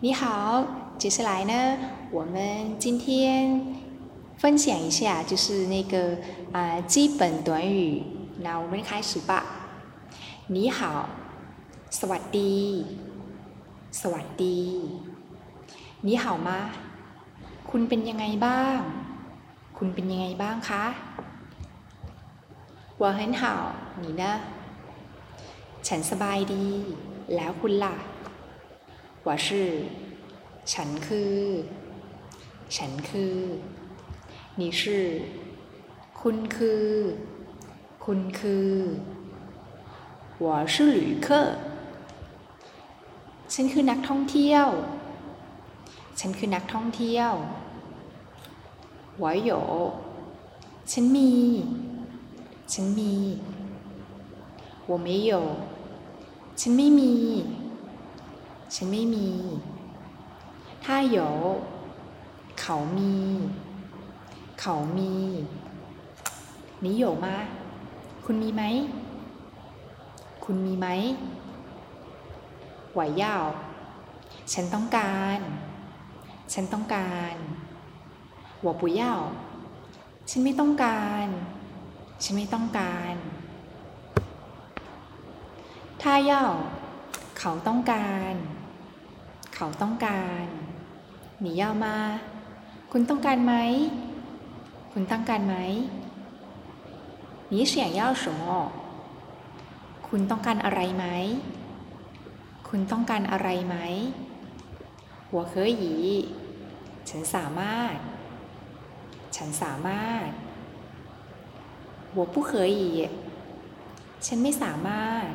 你好，接下来呢，我们今天分享一下，就是那个啊基本短语。那我们开始吧。你好，สวัสดี สวัสดี 你好吗？คุณเป็นยังไงบ้าง คุณเป็นยังไงบ้างคะ我很好你呢ฉันสบายดี แล้วคุณล่ะ 我是ฉันคือ ฉันคือ你是คุณคือ คุณคือ我是旅客ฉันคือนักท่องเที่ยว ฉันคือนักท่องเที่ยว我有ฉันมี ฉันมี我没有ฉันไม่มี ฉันไม่มี ถ้า有เขามี เขามี你有吗คุณมีไหม คุณมีไหม我要ฉันต้องการ ฉันต้องการ我不要ฉันไม่ต้องการ ฉันไม่ต้องการ ถ้าเย่า เขาต้องการ เขาต้องการหนีเย่ามา คุณต้องการไหม คุณต้องการไหม你想要什么คุณต้องการอะไรไหม คุณต้องการอะไรไหม我可以ฉันสามารถ ฉันสามารถ我不可以ฉันไม่สามารถ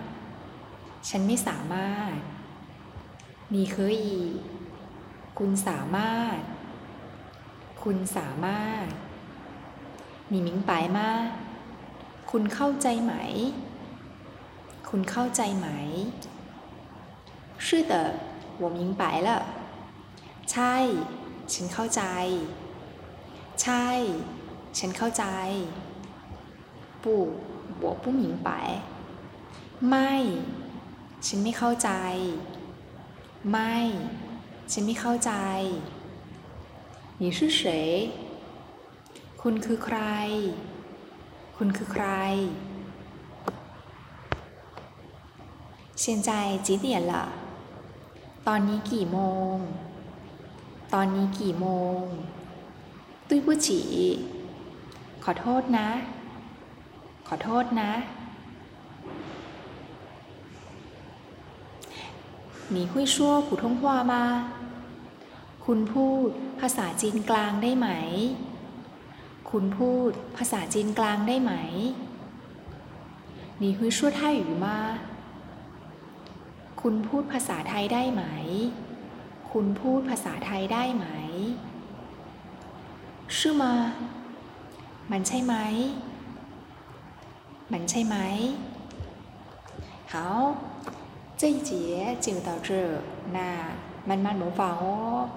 ฉันไม่สามารถ你可以คุณสามารถ คุณสามารถ你明白吗คุณเข้าใจไหม คุณเข้าใจไหม是的我明白了ใช่ ฉันเข้าใจ ใช่ ฉันเข้าใจ不我不明白ไม่ ฉันไม่เข้าใจ ไม่ ฉันไม่เข้าใจ你是谁คุณคือใคร คุณคือใคร现在几点了ตอนนี้กี่โมง ตอนนี้กี่โมงตุ้ยผู้จีขอโทษนะ ขอโทษนะ 你会说普通话吗คุณพูดภาษาจีนกลางได้ไหม คุณพูดภาษาจีนกลางได้ไหม你会说泰语吗คุณพูดภาษาไทยได้ไหม คุณพูดภาษาไทยได้ไหม是吗มันใช่ไหม มันใช่ไหม好 这一节就到这那慢慢模仿哦。